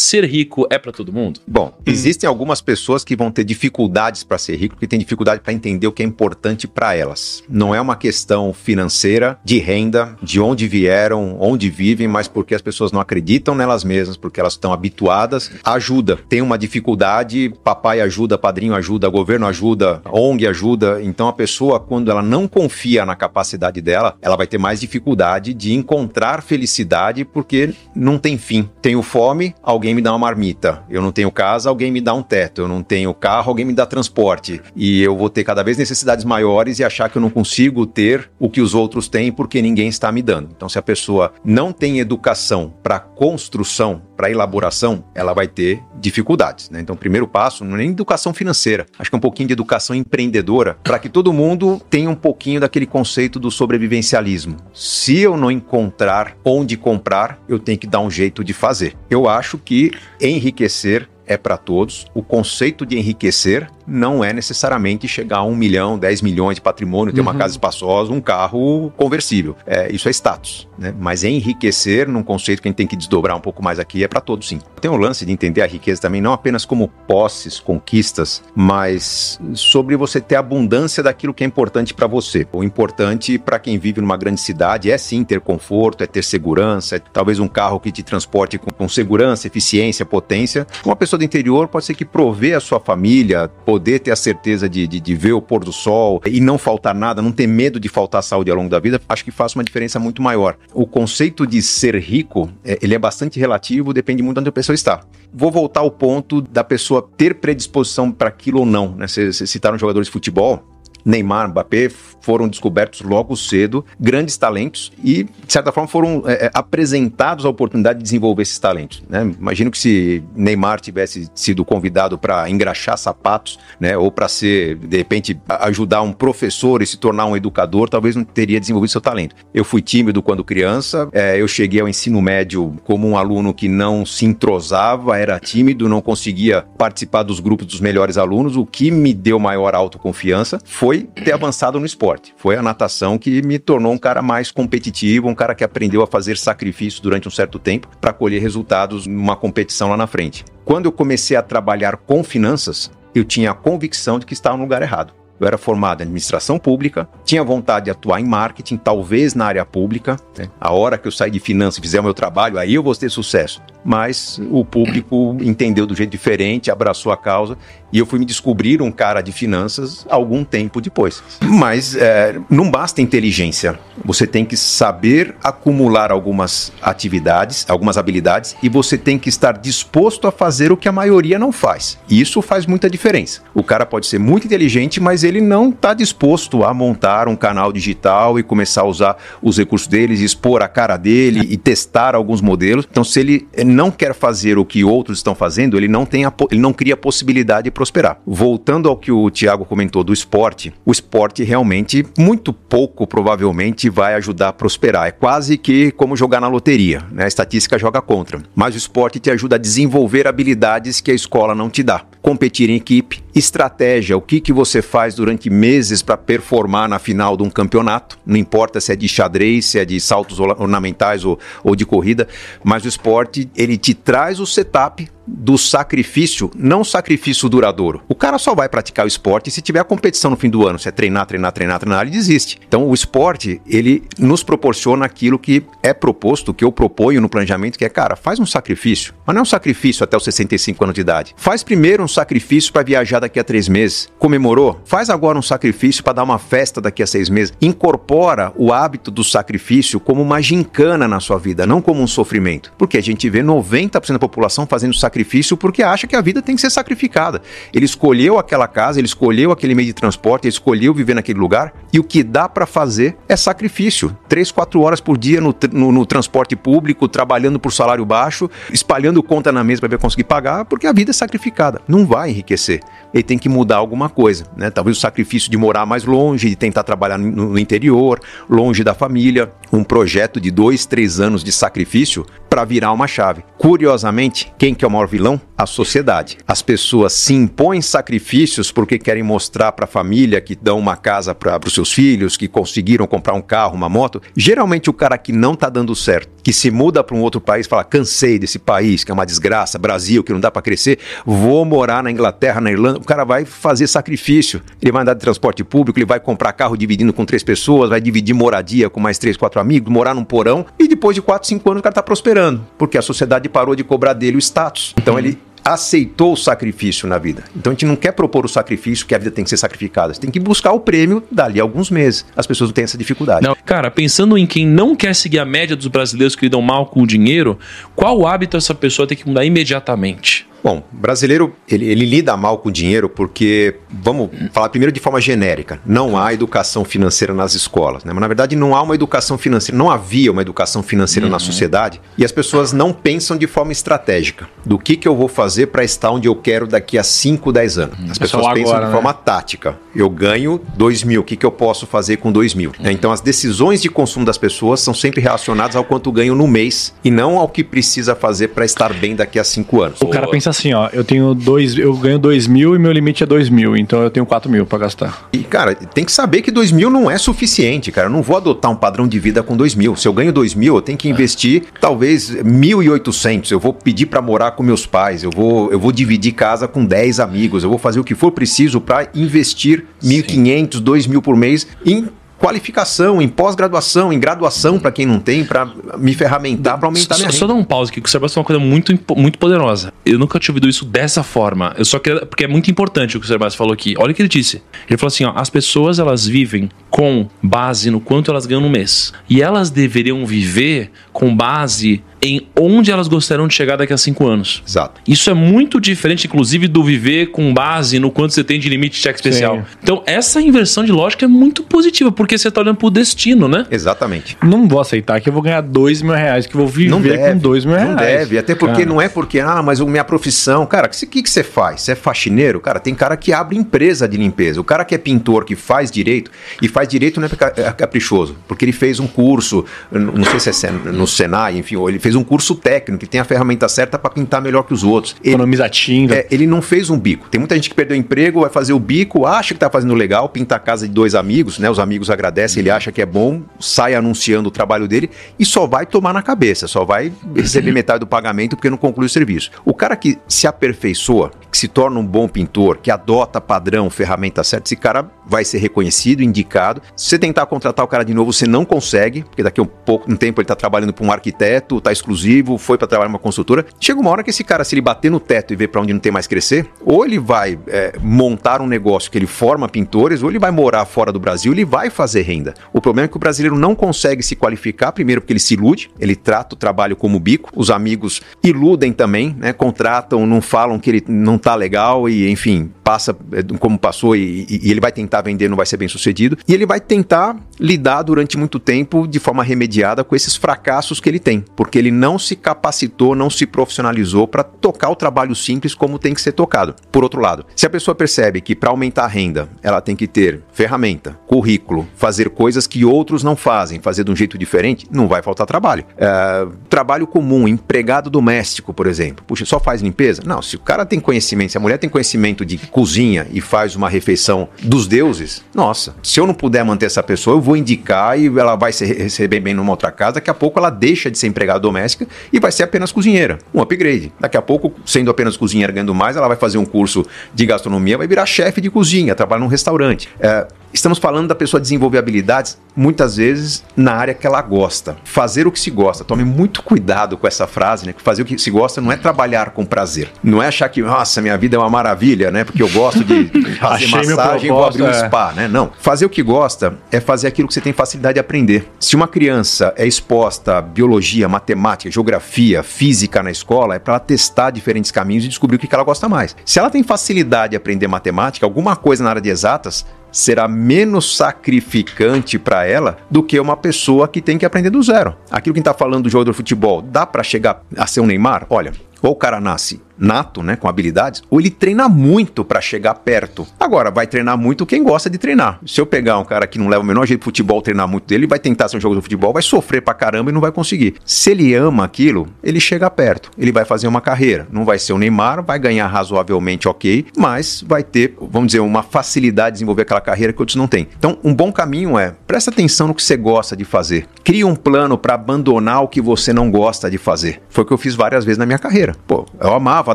Ser rico é para todo mundo? Bom, existem algumas pessoas que vão ter dificuldades para ser rico, que têm dificuldade para entender o que é importante para elas. Não é uma questão financeira, de renda, de onde vieram, onde vivem, mas porque as pessoas não acreditam nelas mesmas, porque elas estão habituadas. Ajuda. Tem uma dificuldade, papai ajuda, padrinho ajuda, governo ajuda, ONG ajuda. Então a pessoa, quando ela não confia na capacidade dela, ela vai ter mais dificuldade de encontrar felicidade porque não tem fim. Tenho fome, alguém me dá uma marmita. Eu não tenho casa, alguém me dá um teto. Eu não tenho carro, alguém me dá transporte. E eu vou ter cada vez necessidades maiores e achar que eu não consigo ter o que os outros têm porque ninguém está me dando. Então, se a pessoa não tem educação para construção, para elaboração, ela vai ter dificuldades. Né? Então, o primeiro passo não é nem educação financeira, acho que é um pouquinho de educação empreendedora, para que todo mundo tenha um pouquinho daquele conceito do sobrevivencialismo. Se eu não encontrar onde comprar, eu tenho que dar um jeito de fazer. Eu acho que enriquecer é para todos. O conceito de enriquecer não é necessariamente chegar a um milhão, dez milhões de patrimônio, ter uhum. uma casa espaçosa, um carro conversível. É, isso é status. Né? Mas enriquecer, num conceito que a gente tem que desdobrar um pouco mais aqui, é para todos sim. Tem o um lance de entender a riqueza também, não apenas como posses, conquistas, mas sobre você ter abundância daquilo que é importante para você. O importante para quem vive numa grande cidade é sim ter conforto, é ter segurança, é talvez um carro que te transporte com, com segurança, eficiência, potência. Uma pessoa do interior pode ser que provê a sua família, poder ter a certeza de, de, de, ver o pôr do sol e não faltar nada, não ter medo de faltar saúde ao longo da vida, acho que faz uma diferença muito maior. O conceito de ser rico, é, ele é bastante relativo, depende muito de onde a pessoa está. Vou voltar ao ponto da pessoa ter predisposição para aquilo ou não. Né? Vocês citaram jogadores de futebol, Neymar, Mbappé foram descobertos logo cedo, grandes talentos e, de certa forma, foram é, é, apresentados a oportunidade de desenvolver esses talentos. Né? Imagino que se Neymar tivesse sido convidado para engraxar sapatos, né, ou para ser, de repente, ajudar um professor e se tornar um educador, talvez não teria desenvolvido seu talento. Eu fui tímido quando criança, é, eu cheguei ao ensino médio como um aluno que não se entrosava, era tímido, não conseguia participar dos grupos dos melhores alunos. O que me deu maior autoconfiança foi ter avançado no esporte esporte. Foi a natação que me tornou um cara mais competitivo, um cara que aprendeu a fazer sacrifício durante um certo tempo para colher resultados numa competição lá na frente. Quando eu comecei a trabalhar com finanças, eu tinha a convicção de que estava no lugar errado. Eu era formado em administração pública, tinha vontade de atuar em marketing, talvez na área pública. Né? A hora que eu sair de finanças e fizer o meu trabalho, aí eu vou ter sucesso. Mas o público entendeu do jeito diferente, abraçou a causa e eu fui me descobrir um cara de finanças algum tempo depois. Mas é, não basta inteligência. Você tem que saber acumular algumas atividades, algumas habilidades, e você tem que estar disposto a fazer o que a maioria não faz. E isso faz muita diferença. O cara pode ser muito inteligente, mas ele não está disposto a montar um canal digital e começar a usar os recursos deles, expor a cara dele e testar alguns modelos. Então, se ele não quer fazer o que outros estão fazendo, ele não tem ele não cria a possibilidade de prosperar. Voltando ao que o Tiago comentou do esporte, o esporte realmente, muito pouco provavelmente, vai ajudar a prosperar. É quase que como jogar na loteria, né? A estatística joga contra. Mas o esporte te ajuda a desenvolver habilidades que a escola não te dá. Competir em equipe, estratégia, o que, que você faz durante meses para performar na final de um campeonato. Não importa se é de xadrez, se é de saltos ornamentais ou, ou de corrida, mas o esporte ele te traz o setup do sacrifício, não sacrifício duradouro. O cara só vai praticar o esporte se tiver a competição no fim do ano, se é treinar, treinar, treinar, treinar, ele desiste. Então o esporte, ele nos proporciona aquilo que é proposto, que eu proponho no planejamento, que é, cara, faz um sacrifício. Mas não é um sacrifício até os 65 anos de idade. Faz primeiro um sacrifício para viajar daqui a três meses. Comemorou? Faz agora um sacrifício para dar uma festa daqui a seis meses. Incorpora o hábito do sacrifício como uma gincana na sua vida, não como um sofrimento. Porque a gente vê 90% da população fazendo sacrifício porque acha que a vida tem que ser sacrificada. Ele escolheu aquela casa, ele escolheu aquele meio de transporte, ele escolheu viver naquele lugar e o que dá para fazer é sacrifício. Três, quatro horas por dia no, no, no transporte público, trabalhando por salário baixo, espalhando conta na mesa para conseguir pagar, porque a vida é sacrificada. Não vai enriquecer. Ele tem que mudar alguma coisa, né? Talvez o sacrifício de morar mais longe, de tentar trabalhar no, no interior, longe da família, um projeto de dois, três anos de sacrifício para virar uma chave. Curiosamente, quem que é o maior vilão? A sociedade. As pessoas se impõem sacrifícios porque querem mostrar para a família que dão uma casa para os seus filhos, que conseguiram comprar um carro, uma moto. Geralmente o cara que não tá dando certo, que se muda para um outro país, fala: "Cansei desse país, que é uma desgraça, Brasil, que não dá para crescer, vou morar na Inglaterra, na Irlanda". O cara vai fazer sacrifício. Ele vai andar de transporte público, ele vai comprar carro dividindo com três pessoas, vai dividir moradia com mais três, quatro amigos, morar num porão e depois de quatro, cinco anos o cara tá prosperando, porque a sociedade parou de cobrar dele o status. Então ele aceitou o sacrifício na vida. Então a gente não quer propor o sacrifício que a vida tem que ser sacrificada. Você tem que buscar o prêmio dali a alguns meses. As pessoas têm essa dificuldade. Não, cara, pensando em quem não quer seguir a média dos brasileiros que lidam mal com o dinheiro, qual hábito essa pessoa tem que mudar imediatamente? Bom, brasileiro, ele, ele, lida mal com dinheiro porque, vamos falar primeiro de forma genérica, não há educação financeira nas escolas, né? Mas na verdade não há uma educação financeira, não havia uma educação financeira uhum. na sociedade e as pessoas não pensam de forma estratégica. Do que, que eu vou fazer para estar onde eu quero daqui a 5, 10 anos. As é pessoas pensam agora, de né? forma tática. Eu ganho 2 mil, o que, que eu posso fazer com 2 mil? Uhum. Então as decisões de consumo das pessoas são sempre relacionadas ao quanto ganho no mês e não ao que precisa fazer para estar bem daqui a 5 anos. O cara pensa assim, ó, eu tenho dois, eu ganho dois mil e meu limite é dois mil, então eu tenho quatro mil para gastar. E, cara, tem que saber que dois mil não é suficiente, cara. Eu não vou adotar um padrão de vida com dois mil. Se eu ganho dois mil, eu tenho que investir é. talvez mil e oitocentos. Eu vou pedir para morar com meus pais, eu vou, eu vou dividir casa com dez amigos, eu vou fazer o que for preciso para investir mil e quinhentos, dois mil por mês em qualificação, em pós-graduação, em graduação para quem não tem, para me ferramentar, para aumentar só, minha Só dar um pause aqui, que o Sebastião é uma coisa muito, muito poderosa. Eu nunca tinha ouvido isso dessa forma. Eu só queria, porque é muito importante o que o Sebastião falou aqui. Olha o que ele disse. Ele falou assim, ó, as pessoas elas vivem com base no quanto elas ganham no mês. E elas deveriam viver com base em onde elas gostariam de chegar daqui a cinco anos. Exato. Isso é muito diferente, inclusive, do viver com base no quanto você tem de limite de cheque especial. Sim. Então, essa inversão de lógica é muito positiva, porque você está olhando para o destino, né? Exatamente. Não vou aceitar que eu vou ganhar dois mil reais, que eu vou viver não deve, com dois mil reais. Não deve, até porque cara. não é porque, ah, mas a minha profissão, cara, o que, que você faz? Você é faxineiro? Cara, tem cara que abre empresa de limpeza. O cara que é pintor, que faz direito, e faz direito não é, é caprichoso, porque ele fez um curso, não sei se é no Senai, enfim, ou ele fez fez um curso técnico, que tem a ferramenta certa para pintar melhor que os outros. Ele, Economiza tinta. É, ele não fez um bico. Tem muita gente que perdeu emprego, vai fazer o bico, acha que está fazendo legal, pinta a casa de dois amigos, né? Os amigos agradecem, ele acha que é bom, sai anunciando o trabalho dele e só vai tomar na cabeça, só vai receber metade do pagamento porque não conclui o serviço. O cara que se aperfeiçoa, que se torna um bom pintor, que adota padrão, ferramenta certa, esse cara vai ser reconhecido, indicado. Se você tentar contratar o cara de novo, você não consegue, porque daqui a um pouco, um tempo ele está trabalhando para um arquiteto, está exclusivo, foi para trabalhar numa consultora. Chega uma hora que esse cara, se ele bater no teto e ver para onde não tem mais crescer, ou ele vai é, montar um negócio que ele forma pintores, ou ele vai morar fora do Brasil, ele vai fazer renda. O problema é que o brasileiro não consegue se qualificar, primeiro porque ele se ilude, ele trata o trabalho como bico, os amigos iludem também, né? Contratam, não falam que ele não tá legal e, enfim, passa é, como passou e, e ele vai tentar vender, não vai ser bem sucedido. E ele vai tentar lidar durante muito tempo de forma remediada com esses fracassos que ele tem, porque ele não se capacitou, não se profissionalizou para tocar o trabalho simples como tem que ser tocado. Por outro lado, se a pessoa percebe que para aumentar a renda ela tem que ter ferramenta, currículo, fazer coisas que outros não fazem, fazer de um jeito diferente, não vai faltar trabalho. É, trabalho comum, empregado doméstico, por exemplo. Puxa, só faz limpeza? Não, se o cara tem conhecimento, se a mulher tem conhecimento de cozinha e faz uma refeição dos deuses, nossa, se eu não puder manter essa pessoa, eu vou indicar e ela vai se receber bem numa outra casa, daqui a pouco ela deixa de ser empregada doméstica e vai ser apenas cozinheira. Um upgrade. Daqui a pouco, sendo apenas cozinheira ganhando mais, ela vai fazer um curso de gastronomia, vai virar chefe de cozinha, trabalhar num restaurante. É, Estamos falando da pessoa desenvolver habilidades, muitas vezes, na área que ela gosta. Fazer o que se gosta. Tome muito cuidado com essa frase, né? Que fazer o que se gosta não é trabalhar com prazer. Não é achar que, nossa, minha vida é uma maravilha, né? Porque eu gosto de fazer massagem e vou abrir um é. spa, né? Não. Fazer o que gosta é fazer aquilo que você tem facilidade de aprender. Se uma criança é exposta a biologia, matemática, geografia, física na escola, é para ela testar diferentes caminhos e descobrir o que ela gosta mais. Se ela tem facilidade de aprender matemática, alguma coisa na área de exatas, será menos sacrificante para ela do que uma pessoa que tem que aprender do zero. Aquilo que a gente está falando do jogador de futebol, dá para chegar a ser um Neymar? Olha, Ou o cara nasce nato, né, com habilidades, ou ele treina muito para chegar perto. Agora, vai treinar muito quem gosta de treinar. Se eu pegar um cara que não leva o menor jeito de futebol, treinar muito dele, ele vai tentar ser um jogo de futebol, vai sofrer pra caramba e não vai conseguir. Se ele ama aquilo, ele chega perto. Ele vai fazer uma carreira. Não vai ser o Neymar, vai ganhar razoavelmente ok, mas vai ter, vamos dizer, uma facilidade de desenvolver aquela carreira que outros não têm. Então, um bom caminho é presta atenção no que você gosta de fazer. Cria um plano para abandonar o que você não gosta de fazer. Foi o que eu fiz várias vezes na minha carreira. Pô, eu amava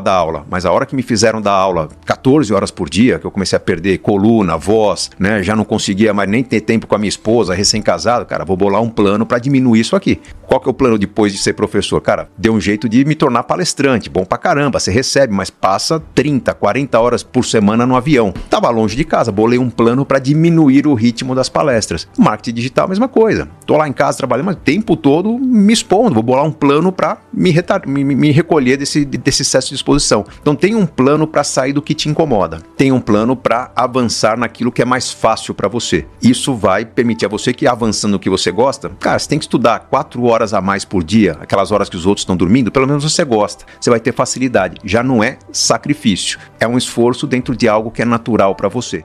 dar aula, mas a hora que me fizeram dar aula 14 horas por dia, que eu comecei a perder coluna, voz, né, já não conseguia mais nem ter tempo com a minha esposa, recém-casado, cara, vou bolar um plano para diminuir isso aqui. Qual que é o plano depois de ser professor? Cara, deu um jeito de me tornar palestrante, bom pra caramba, você recebe, mas passa 30, 40 horas por semana no avião. Tava longe de casa, bolei um plano para diminuir o ritmo das palestras. Marketing digital, mesma coisa. Tô lá em casa trabalhando, mas o tempo todo me expondo, vou bolar um plano para me, me, me, recolher desse, desse excesso de exposição. Então tem um plano para sair do que te incomoda. Tem um plano para avançar naquilo que é mais fácil para você. Isso vai permitir a você que avançando no que você gosta, cara, você tem que estudar quatro horas a mais por dia, aquelas horas que os outros estão dormindo, pelo menos você gosta. Você vai ter facilidade. Já não é sacrifício. É um esforço dentro de algo que é natural para você.